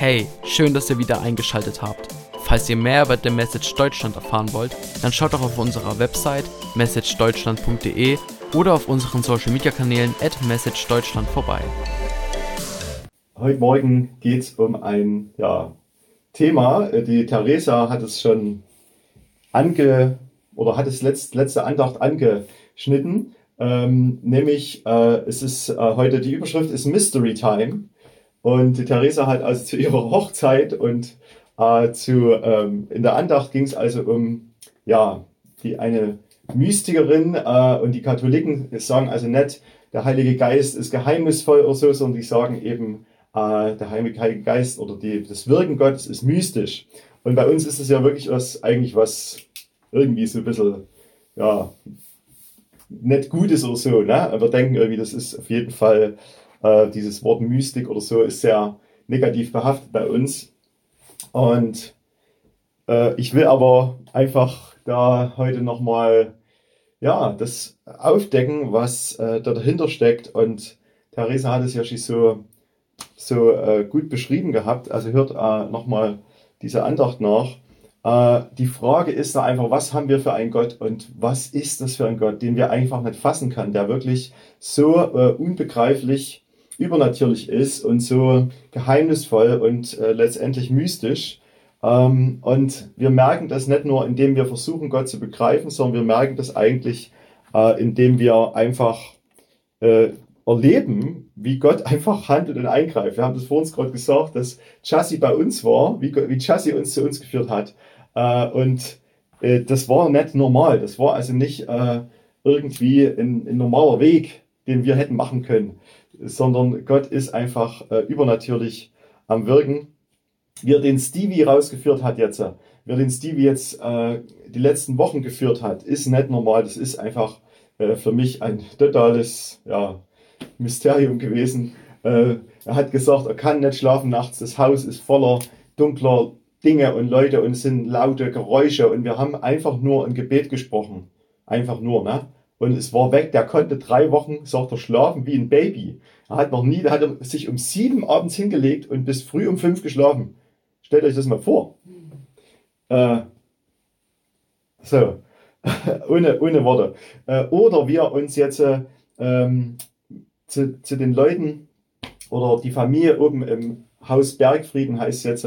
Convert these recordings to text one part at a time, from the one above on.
Hey, schön, dass ihr wieder eingeschaltet habt. Falls ihr mehr über The Message Deutschland erfahren wollt, dann schaut doch auf unserer Website messagedeutschland.de oder auf unseren Social Media Kanälen at messagedeutschland vorbei. Heute Morgen geht es um ein ja, Thema. Die Theresa hat es schon ange oder hat es letzt, letzte Andacht angeschnitten. Ähm, nämlich, äh, es ist äh, heute die Überschrift ist Mystery Time. Und Theresa hat also zu ihrer Hochzeit und äh, zu, ähm, in der Andacht ging es also um, ja, die eine Mystikerin äh, und die Katholiken sagen also nicht, der Heilige Geist ist geheimnisvoll oder so, sondern die sagen eben, äh, der Heilige Geist oder die, das Wirken Gottes ist mystisch. Und bei uns ist es ja wirklich was, eigentlich was irgendwie so ein bisschen, ja, nicht gut ist oder so. Ne? Wir denken irgendwie, das ist auf jeden Fall, äh, dieses Wort Mystik oder so ist sehr negativ behaftet bei uns. Und äh, ich will aber einfach da heute nochmal ja, das aufdecken, was äh, da dahinter steckt. Und Theresa hat es ja schon so, so äh, gut beschrieben gehabt. Also hört äh, nochmal diese Andacht nach. Äh, die Frage ist da einfach, was haben wir für einen Gott und was ist das für ein Gott, den wir einfach nicht fassen kann, der wirklich so äh, unbegreiflich übernatürlich ist und so geheimnisvoll und äh, letztendlich mystisch. Ähm, und wir merken das nicht nur, indem wir versuchen, Gott zu begreifen, sondern wir merken das eigentlich, äh, indem wir einfach äh, erleben, wie Gott einfach handelt und eingreift. Wir haben das vor uns gerade gesagt, dass Chassis bei uns war, wie, wie Chassis uns zu uns geführt hat. Äh, und äh, das war nicht normal. Das war also nicht äh, irgendwie ein, ein, normaler Weg, den wir hätten machen können, sondern Gott ist einfach äh, übernatürlich am Wirken. Wie er den Stevie rausgeführt hat jetzt, wie er den Stevie jetzt äh, die letzten Wochen geführt hat, ist nicht normal. Das ist einfach äh, für mich ein totales ja, Mysterium gewesen. er hat gesagt, er kann nicht schlafen nachts. Das Haus ist voller dunkler Dinge und Leute und es sind laute Geräusche und wir haben einfach nur ein Gebet gesprochen. Einfach nur, ne? Und es war weg. Der konnte drei Wochen, sagt er, schlafen wie ein Baby. Er hat noch nie, der hat sich um sieben abends hingelegt und bis früh um fünf geschlafen. Stellt euch das mal vor. Äh, so, ohne, ohne Worte. Äh, oder wir uns jetzt äh, ähm, zu, zu den Leuten oder die Familie oben im Haus Bergfrieden heißt jetzt,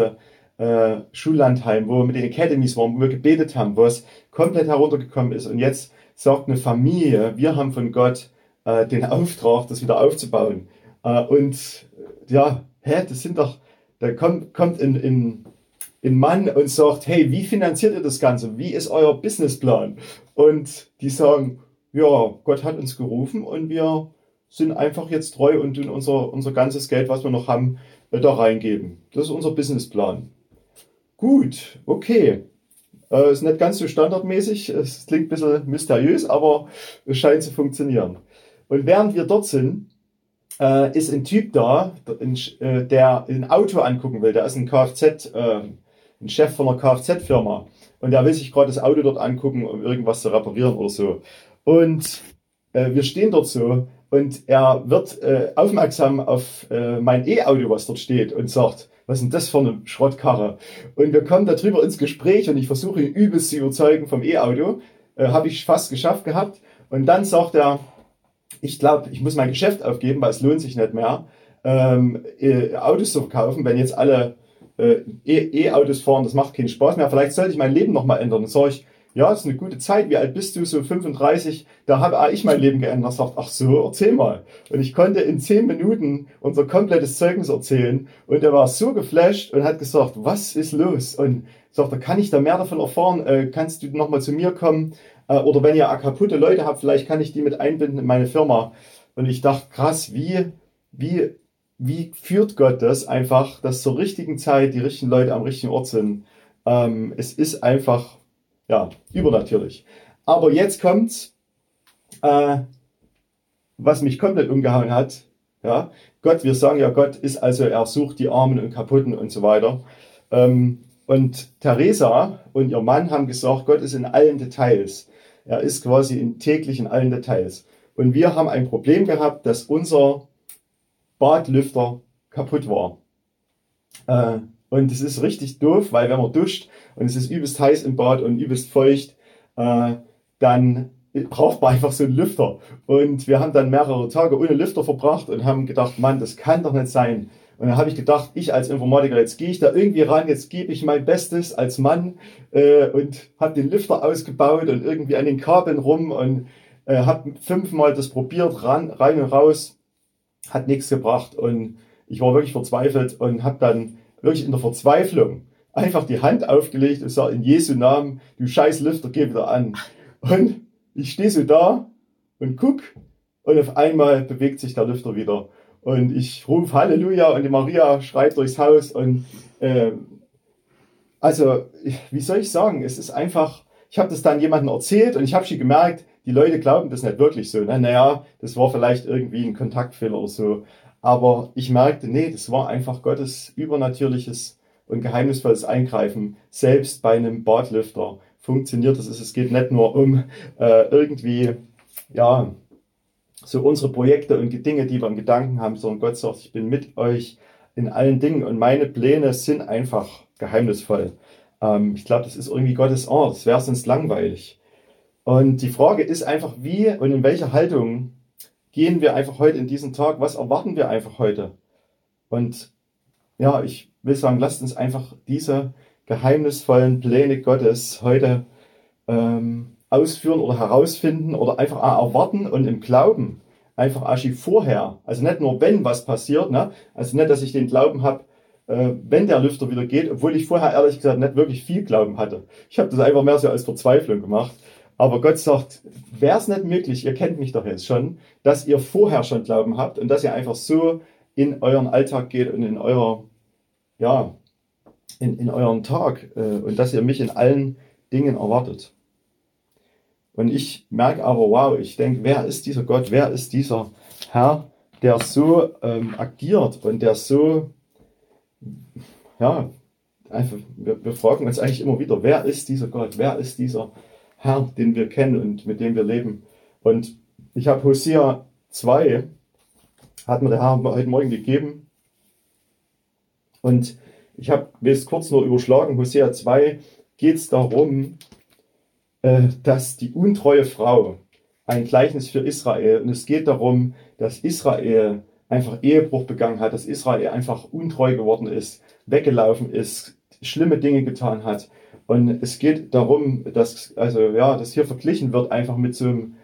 äh, Schullandheim, wo wir mit den Academies waren, wo wir gebetet haben, wo es komplett heruntergekommen ist. Und jetzt sagt eine Familie, wir haben von Gott äh, den Auftrag, das wieder aufzubauen. Äh, und ja, hä, das sind doch, da kommt, kommt in, in, ein Mann und sagt, hey, wie finanziert ihr das Ganze? Wie ist euer Businessplan? Und die sagen, ja, Gott hat uns gerufen und wir sind einfach jetzt treu und tun unser, unser ganzes Geld, was wir noch haben, äh, da reingeben. Das ist unser Businessplan. Gut, okay. Äh, ist nicht ganz so standardmäßig. Es klingt ein bisschen mysteriös, aber es scheint zu funktionieren. Und während wir dort sind, äh, ist ein Typ da, äh, der ein Auto angucken will. Der ist ein Kfz, äh, ein Chef von einer Kfz-Firma. Und der will sich gerade das Auto dort angucken, um irgendwas zu reparieren oder so. Und äh, wir stehen dort so und er wird äh, aufmerksam auf äh, mein E-Auto, was dort steht und sagt, was ist denn das für eine Schrottkarre? Und wir kommen darüber ins Gespräch und ich versuche ihn übelst zu überzeugen vom E-Auto. Äh, Habe ich fast geschafft gehabt. Und dann sagt er, ich glaube, ich muss mein Geschäft aufgeben, weil es lohnt sich nicht mehr, ähm, äh, Autos zu verkaufen, wenn jetzt alle äh, E-Autos fahren, das macht keinen Spaß mehr. Vielleicht sollte ich mein Leben nochmal ändern. Und sage ich, ja, ist eine gute Zeit. Wie alt bist du? So 35. Da habe ich mein Leben geändert. Sagt, ach so, erzähl mal. Und ich konnte in zehn Minuten unser komplettes Zeugnis erzählen. Und er war so geflasht und hat gesagt, was ist los? Und sagt, da kann ich da mehr davon erfahren? Äh, kannst du nochmal zu mir kommen? Äh, oder wenn ihr kaputte Leute habt, vielleicht kann ich die mit einbinden in meine Firma. Und ich dachte, krass, wie, wie, wie führt Gott das einfach, dass zur richtigen Zeit die richtigen Leute am richtigen Ort sind? Ähm, es ist einfach ja, übernatürlich. Aber jetzt kommt's, äh, was mich komplett umgehauen hat. Ja, Gott, wir sagen ja, Gott ist also, er sucht die Armen und Kaputten und so weiter. Ähm, und Theresa und ihr Mann haben gesagt, Gott ist in allen Details. Er ist quasi in, täglich in allen Details. Und wir haben ein Problem gehabt, dass unser Badlüfter kaputt war. Äh, und es ist richtig doof, weil wenn man duscht und es ist übelst heiß im Bad und übelst feucht, äh, dann braucht man einfach so einen Lüfter. Und wir haben dann mehrere Tage ohne Lüfter verbracht und haben gedacht, Mann, das kann doch nicht sein. Und dann habe ich gedacht, ich als Informatiker, jetzt gehe ich da irgendwie ran, jetzt gebe ich mein Bestes als Mann äh, und habe den Lüfter ausgebaut und irgendwie an den Kabeln rum und äh, habe fünfmal das probiert, ran, rein und raus, hat nichts gebracht und ich war wirklich verzweifelt und habe dann wirklich in der Verzweiflung einfach die Hand aufgelegt und sage, in Jesu Namen, du scheiß Lüfter, geh wieder an. Und ich stehe so da und guck und auf einmal bewegt sich der Lüfter wieder. Und ich rufe Halleluja und die Maria schreit durchs Haus. Und äh, also, wie soll ich sagen, es ist einfach, ich habe das dann jemandem erzählt und ich habe schon gemerkt, die Leute glauben das nicht wirklich so. Ne? Naja, das war vielleicht irgendwie ein Kontaktfehler oder so. Aber ich merkte, nee, das war einfach Gottes übernatürliches und geheimnisvolles Eingreifen, selbst bei einem Badlüfter funktioniert das. Es geht nicht nur um äh, irgendwie, ja, so unsere Projekte und Dinge, die wir im Gedanken haben, sondern Gott sagt, ich bin mit euch in allen Dingen und meine Pläne sind einfach geheimnisvoll. Ähm, ich glaube, das ist irgendwie Gottes Art, es wäre sonst langweilig. Und die Frage ist einfach, wie und in welcher Haltung gehen wir einfach heute in diesen Tag, was erwarten wir einfach heute? Und ja, ich will sagen, lasst uns einfach diese geheimnisvollen Pläne Gottes heute ähm, ausführen oder herausfinden oder einfach erwarten und im Glauben einfach Aschi vorher, also nicht nur wenn was passiert, ne? also nicht, dass ich den Glauben habe, äh, wenn der Lüfter wieder geht, obwohl ich vorher ehrlich gesagt nicht wirklich viel Glauben hatte. Ich habe das einfach mehr so als Verzweiflung gemacht. Aber Gott sagt, wäre es nicht möglich, ihr kennt mich doch jetzt schon, dass ihr vorher schon Glauben habt und dass ihr einfach so in euren Alltag geht und in euer, ja, in, in euren Tag äh, und dass ihr mich in allen Dingen erwartet. Und ich merke aber, wow, ich denke, wer ist dieser Gott, wer ist dieser Herr, der so ähm, agiert und der so, ja, einfach, wir, wir fragen uns eigentlich immer wieder, wer ist dieser Gott, wer ist dieser Herr, den wir kennen und mit dem wir leben. Und ich habe Hosea 2, hat mir der Herr heute Morgen gegeben. Und ich habe es kurz nur überschlagen. Hosea 2 geht es darum, äh, dass die untreue Frau ein Gleichnis für Israel und es geht darum, dass Israel einfach Ehebruch begangen hat, dass Israel einfach untreu geworden ist, weggelaufen ist, schlimme Dinge getan hat. Und es geht darum, dass, also, ja, dass hier verglichen wird einfach mit so einem,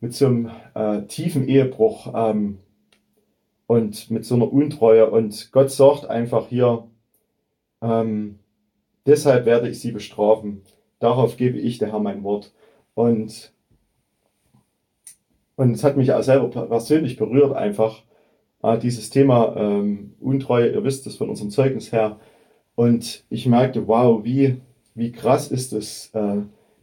mit so einem äh, tiefen Ehebruch ähm, und mit so einer Untreue. Und Gott sagt einfach hier, ähm, deshalb werde ich sie bestrafen. Darauf gebe ich der Herr mein Wort. Und, und es hat mich auch selber persönlich berührt, einfach äh, dieses Thema ähm, Untreue. Ihr wisst es von unserem Zeugnis her. Und ich merkte, wow, wie, wie krass ist es, äh,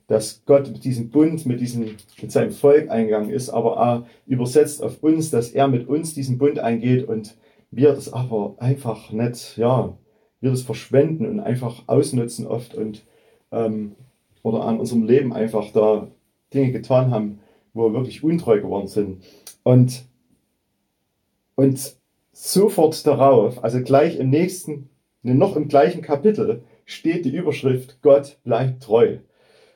dass Gott mit diesem Bund, mit, diesem, mit seinem Volk eingegangen ist, aber auch übersetzt auf uns, dass er mit uns diesen Bund eingeht und wir das aber einfach nicht, ja, wir das verschwenden und einfach ausnutzen oft und ähm, oder an unserem Leben einfach da Dinge getan haben, wo wir wirklich untreu geworden sind. Und, und sofort darauf, also gleich im nächsten, noch im gleichen Kapitel, steht die Überschrift Gott bleibt treu.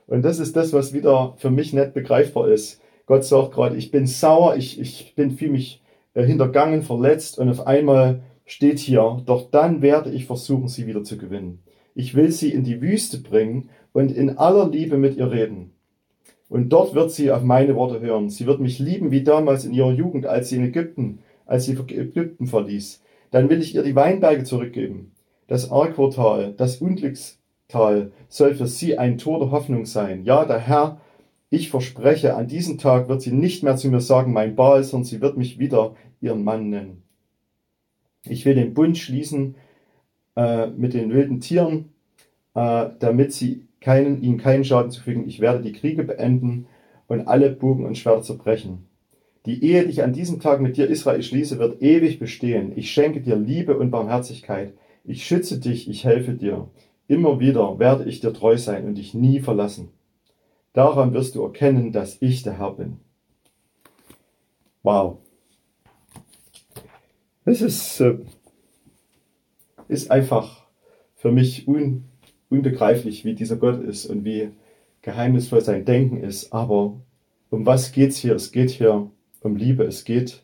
Und das ist das, was wieder für mich nicht begreifbar ist. Gott sagt gerade, ich bin sauer, ich, ich bin für mich äh, hintergangen, verletzt und auf einmal steht hier, doch dann werde ich versuchen, sie wieder zu gewinnen. Ich will sie in die Wüste bringen und in aller Liebe mit ihr reden. Und dort wird sie auf meine Worte hören. Sie wird mich lieben wie damals in ihrer Jugend, als sie in Ägypten, als sie Ägypten verließ. Dann will ich ihr die Weinberge zurückgeben. Das Arquotal, das Unglückstal soll für sie ein Tor der Hoffnung sein. Ja, der Herr, ich verspreche, an diesem Tag wird sie nicht mehr zu mir sagen, mein Baal, sondern sie wird mich wieder ihren Mann nennen. Ich will den Bund schließen äh, mit den wilden Tieren, äh, damit sie keinen, ihnen keinen Schaden zufügen. Ich werde die Kriege beenden und alle Bogen und Schwerter zerbrechen. Die Ehe, die ich an diesem Tag mit dir, Israel, schließe, wird ewig bestehen. Ich schenke dir Liebe und Barmherzigkeit. Ich schütze dich, ich helfe dir. Immer wieder werde ich dir treu sein und dich nie verlassen. Daran wirst du erkennen, dass ich der Herr bin. Wow. Das ist, äh, ist einfach für mich un, unbegreiflich, wie dieser Gott ist und wie geheimnisvoll sein Denken ist. Aber um was geht's hier? Es geht hier um Liebe. Es geht,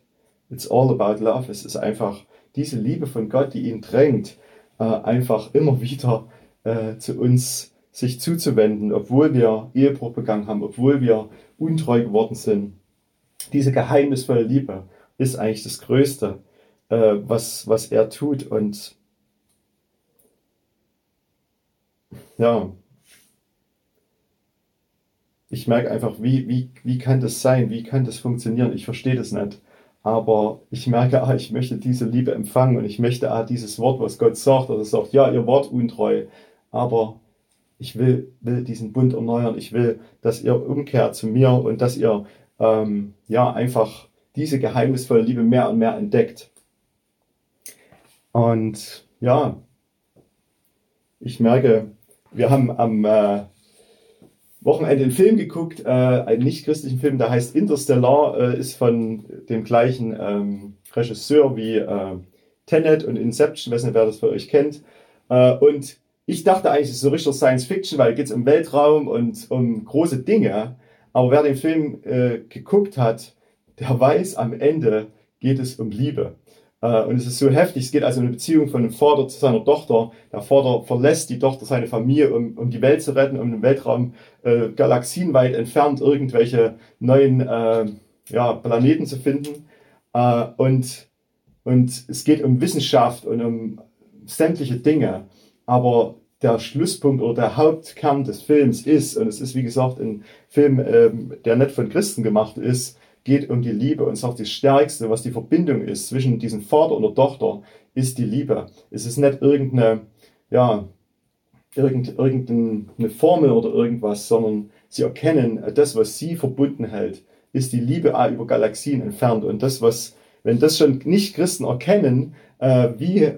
it's all about love. Es ist einfach diese Liebe von Gott, die ihn drängt, äh, einfach immer wieder äh, zu uns sich zuzuwenden, obwohl wir Ehebruch begangen haben, obwohl wir untreu geworden sind. Diese geheimnisvolle Liebe ist eigentlich das Größte, äh, was, was er tut. Und ja, ich merke einfach, wie, wie, wie kann das sein? Wie kann das funktionieren? Ich verstehe das nicht. Aber ich merke, ah, ich möchte diese Liebe empfangen und ich möchte ah, dieses Wort, was Gott sagt, dass er sagt, ja, ihr Wort untreu, aber ich will, will diesen Bund erneuern. Ich will, dass ihr umkehrt zu mir und dass ihr ähm, ja einfach diese geheimnisvolle Liebe mehr und mehr entdeckt. Und ja, ich merke, wir haben am äh, Wochenende einen Film geguckt, äh, einen nicht-christlichen Film, der heißt Interstellar, äh, ist von dem gleichen ähm, Regisseur wie äh, Tenet und Inception, weiß nicht, wer das für euch kennt. Äh, und ich dachte eigentlich, es ist so richtig Science Fiction, weil es geht um Weltraum und um große Dinge. Aber wer den Film äh, geguckt hat, der weiß, am Ende geht es um Liebe. Äh, und es ist so heftig. Es geht also um eine Beziehung von einem Vater zu seiner Tochter. Der Vater verlässt die Tochter seine Familie, um, um die Welt zu retten, um im Weltraum äh, galaxienweit entfernt irgendwelche neuen äh, ja, Planeten zu finden. Äh, und, und es geht um Wissenschaft und um sämtliche Dinge. Aber der Schlusspunkt oder der Hauptkern des Films ist, und es ist wie gesagt ein Film, ähm, der nicht von Christen gemacht ist, geht um die Liebe und sagt, das Stärkste, was die Verbindung ist zwischen diesem Vater und der Tochter, ist die Liebe. Es ist nicht irgendeine, ja, irgendeine Formel oder irgendwas, sondern sie erkennen, das, was sie verbunden hält, ist die Liebe über Galaxien entfernt. Und das, was, wenn das schon nicht Christen erkennen, äh, wie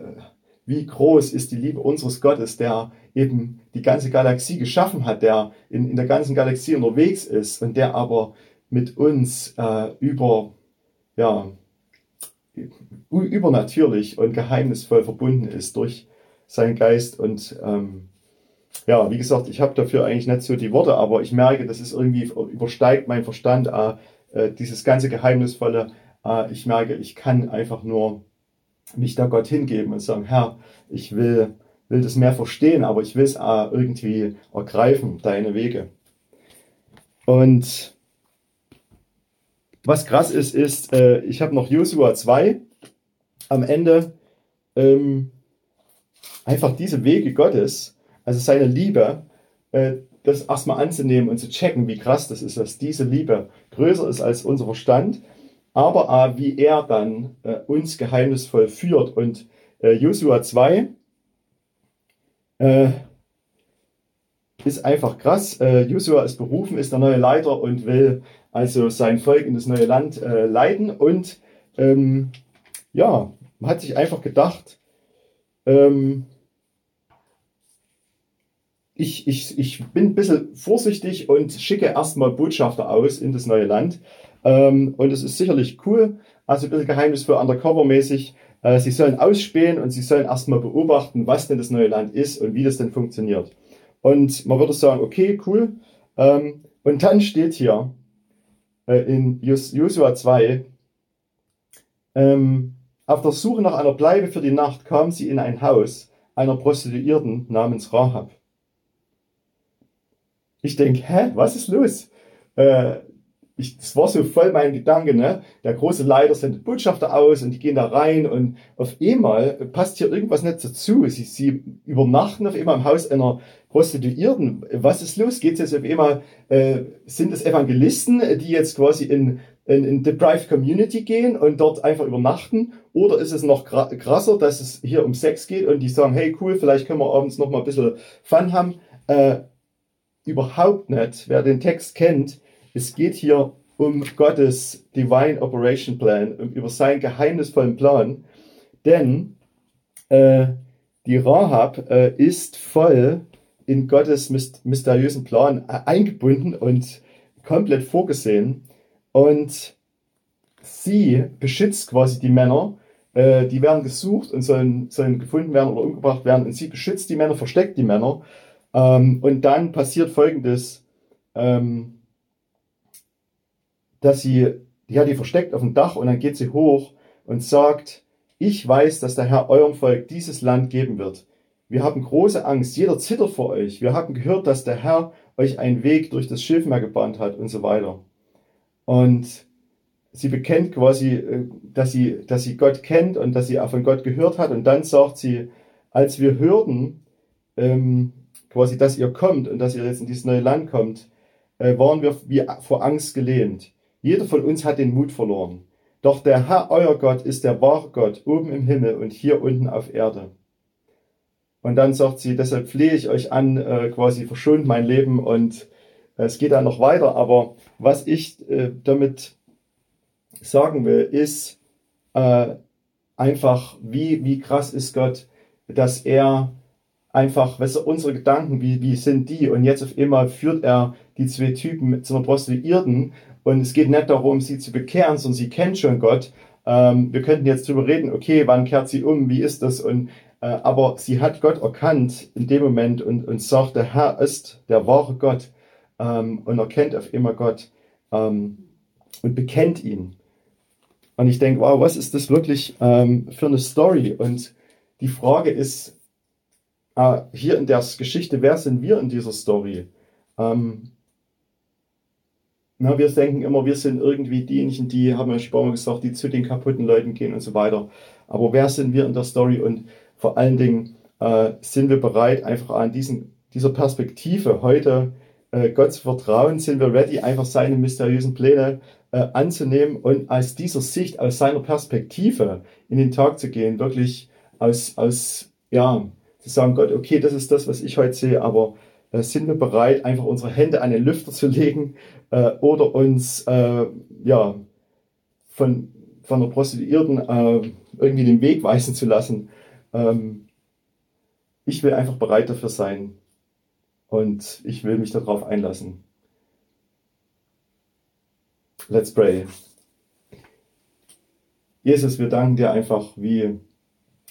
wie groß ist die Liebe unseres Gottes, der eben die ganze Galaxie geschaffen hat, der in, in der ganzen Galaxie unterwegs ist und der aber mit uns äh, über, ja, übernatürlich und geheimnisvoll verbunden ist durch seinen Geist. Und ähm, ja, wie gesagt, ich habe dafür eigentlich nicht so die Worte, aber ich merke, das ist irgendwie übersteigt mein Verstand, äh, äh, dieses ganze Geheimnisvolle. Äh, ich merke, ich kann einfach nur mich da Gott hingeben und sagen, Herr, ich will, will das mehr verstehen, aber ich will es irgendwie ergreifen, deine Wege. Und was krass ist, ist, äh, ich habe noch Josua 2 am Ende ähm, einfach diese Wege Gottes, also seine Liebe, äh, das erstmal anzunehmen und zu checken, wie krass das ist, dass diese Liebe größer ist als unser Verstand aber auch, wie er dann äh, uns geheimnisvoll führt. Und äh, Josua 2 äh, ist einfach krass. Äh, Josua ist berufen, ist der neue Leiter und will also sein Volk in das neue Land äh, leiten. Und ähm, ja, man hat sich einfach gedacht, ähm, ich, ich, ich bin ein bisschen vorsichtig und schicke erstmal Botschafter aus in das neue Land. Ähm, und es ist sicherlich cool, also ein bisschen geheimnisvoll undercover-mäßig. Äh, sie sollen ausspähen und sie sollen erstmal beobachten, was denn das neue Land ist und wie das denn funktioniert. Und man würde sagen, okay, cool. Ähm, und dann steht hier in Josua 2, ähm, auf der Suche nach einer Bleibe für die Nacht kam sie in ein Haus einer Prostituierten namens Rahab. Ich denke, hä, was ist los? Äh, ich, das war so voll mein Gedanke, ne? Der große Leiter sendet Botschafter aus und die gehen da rein und auf einmal passt hier irgendwas nicht dazu. Sie, sie übernachten auf einmal im Haus einer Prostituierten. Was ist los? Geht es jetzt auf einmal, äh, sind es Evangelisten, die jetzt quasi in, in, in Deprived Community gehen und dort einfach übernachten? Oder ist es noch krasser, dass es hier um Sex geht und die sagen, hey cool, vielleicht können wir abends noch mal ein bisschen Fun haben? Äh, überhaupt nicht. Wer den Text kennt, es geht hier um Gottes Divine Operation Plan, über seinen geheimnisvollen Plan. Denn äh, die Rahab äh, ist voll in Gottes mysteriösen Plan äh, eingebunden und komplett vorgesehen. Und sie beschützt quasi die Männer, äh, die werden gesucht und sollen, sollen gefunden werden oder umgebracht werden. Und sie beschützt die Männer, versteckt die Männer. Ähm, und dann passiert folgendes, ähm, dass sie, die die versteckt auf dem Dach und dann geht sie hoch und sagt, ich weiß, dass der Herr eurem Volk dieses Land geben wird. Wir haben große Angst, jeder zittert vor euch. Wir haben gehört, dass der Herr euch einen Weg durch das Schilfmeer gebahnt hat und so weiter. Und sie bekennt quasi, äh, dass sie, dass sie Gott kennt und dass sie auch von Gott gehört hat. Und dann sagt sie, als wir hörten, ähm, quasi, dass ihr kommt und dass ihr jetzt in dieses neue Land kommt, äh, waren wir wie vor Angst gelähmt. Jeder von uns hat den Mut verloren. Doch der Herr, euer Gott, ist der wahre Gott oben im Himmel und hier unten auf Erde. Und dann sagt sie, deshalb flehe ich euch an, äh, quasi verschont mein Leben und äh, es geht dann noch weiter. Aber was ich äh, damit sagen will, ist äh, einfach, wie, wie krass ist Gott, dass er einfach, weißt du, unsere Gedanken, wie, wie sind die? Und jetzt auf einmal führt er die zwei Typen zu einer Prostituierten und es geht nicht darum, sie zu bekehren, sondern sie kennt schon Gott. Ähm, wir könnten jetzt drüber reden, okay, wann kehrt sie um, wie ist das? Und aber sie hat Gott erkannt in dem Moment und, und sagt, der Herr ist der wahre Gott ähm, und erkennt auf immer Gott ähm, und bekennt ihn. Und ich denke, wow, was ist das wirklich ähm, für eine Story? Und die Frage ist, äh, hier in der Geschichte, wer sind wir in dieser Story? Ähm, na, wir denken immer, wir sind irgendwie diejenigen, die, haben wir schon mal gesagt, die zu den kaputten Leuten gehen und so weiter. Aber wer sind wir in der Story? Und vor allen Dingen äh, sind wir bereit, einfach an diesen, dieser Perspektive heute äh, Gott zu vertrauen? Sind wir ready, einfach seine mysteriösen Pläne äh, anzunehmen und aus dieser Sicht, aus seiner Perspektive in den Tag zu gehen, wirklich aus, aus ja, zu sagen, Gott, okay, das ist das, was ich heute sehe, aber äh, sind wir bereit, einfach unsere Hände an den Lüfter zu legen äh, oder uns äh, ja, von, von der Prostituierten äh, irgendwie den Weg weisen zu lassen. Ähm, ich will einfach bereit dafür sein und ich will mich darauf einlassen. Let's pray. Jesus, wir danken dir einfach, wie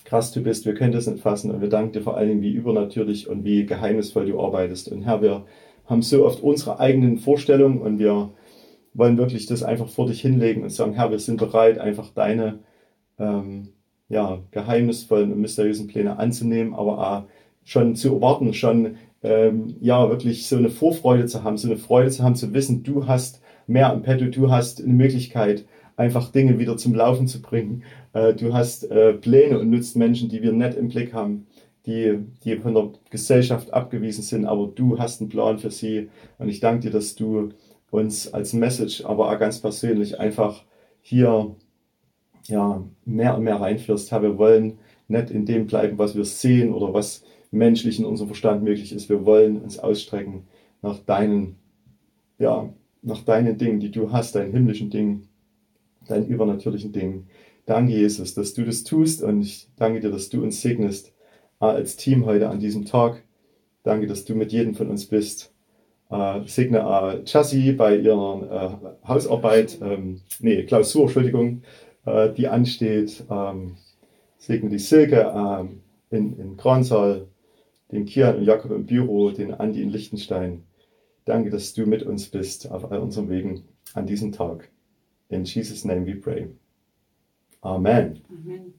krass du bist. Wir können das nicht fassen. Und wir danken dir vor allen Dingen, wie übernatürlich und wie geheimnisvoll du arbeitest. Und Herr, wir haben so oft unsere eigenen Vorstellungen und wir wollen wirklich das einfach vor dich hinlegen und sagen, Herr, wir sind bereit, einfach deine ähm, ja, geheimnisvollen und mysteriösen Pläne anzunehmen, aber auch schon zu erwarten, schon ähm, ja wirklich so eine Vorfreude zu haben, so eine Freude zu haben, zu wissen, du hast mehr im Petto, du hast eine Möglichkeit, einfach Dinge wieder zum Laufen zu bringen. Äh, du hast äh, Pläne und nutzt Menschen, die wir nicht im Blick haben, die, die von der Gesellschaft abgewiesen sind, aber du hast einen Plan für sie. Und ich danke dir, dass du uns als Message, aber auch ganz persönlich einfach hier ja, mehr und mehr reinführst. Herr, wir wollen nicht in dem bleiben, was wir sehen oder was menschlich in unserem Verstand möglich ist. Wir wollen uns ausstrecken nach deinen, ja, nach deinen Dingen, die du hast, deinen himmlischen Dingen, deinen übernatürlichen Dingen. Danke, Jesus, dass du das tust und ich danke dir, dass du uns segnest äh, als Team heute an diesem Tag. Danke, dass du mit jedem von uns bist. Äh, segne äh, Chassis bei ihrer äh, Hausarbeit, ähm, nee, Klausur, Entschuldigung, äh, die ansteht. Ähm, segne die Silke ähm, in, in Kransaal, den Kian und Jakob im Büro, den Andi in Liechtenstein. Danke, dass du mit uns bist auf all unseren Wegen an diesem Tag. In Jesus' name we pray. Amen. Amen.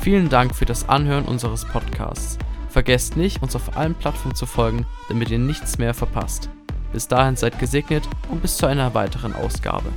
Vielen Dank für das Anhören unseres Podcasts. Vergesst nicht, uns auf allen Plattformen zu folgen, damit ihr nichts mehr verpasst. Bis dahin seid gesegnet und bis zu einer weiteren Ausgabe.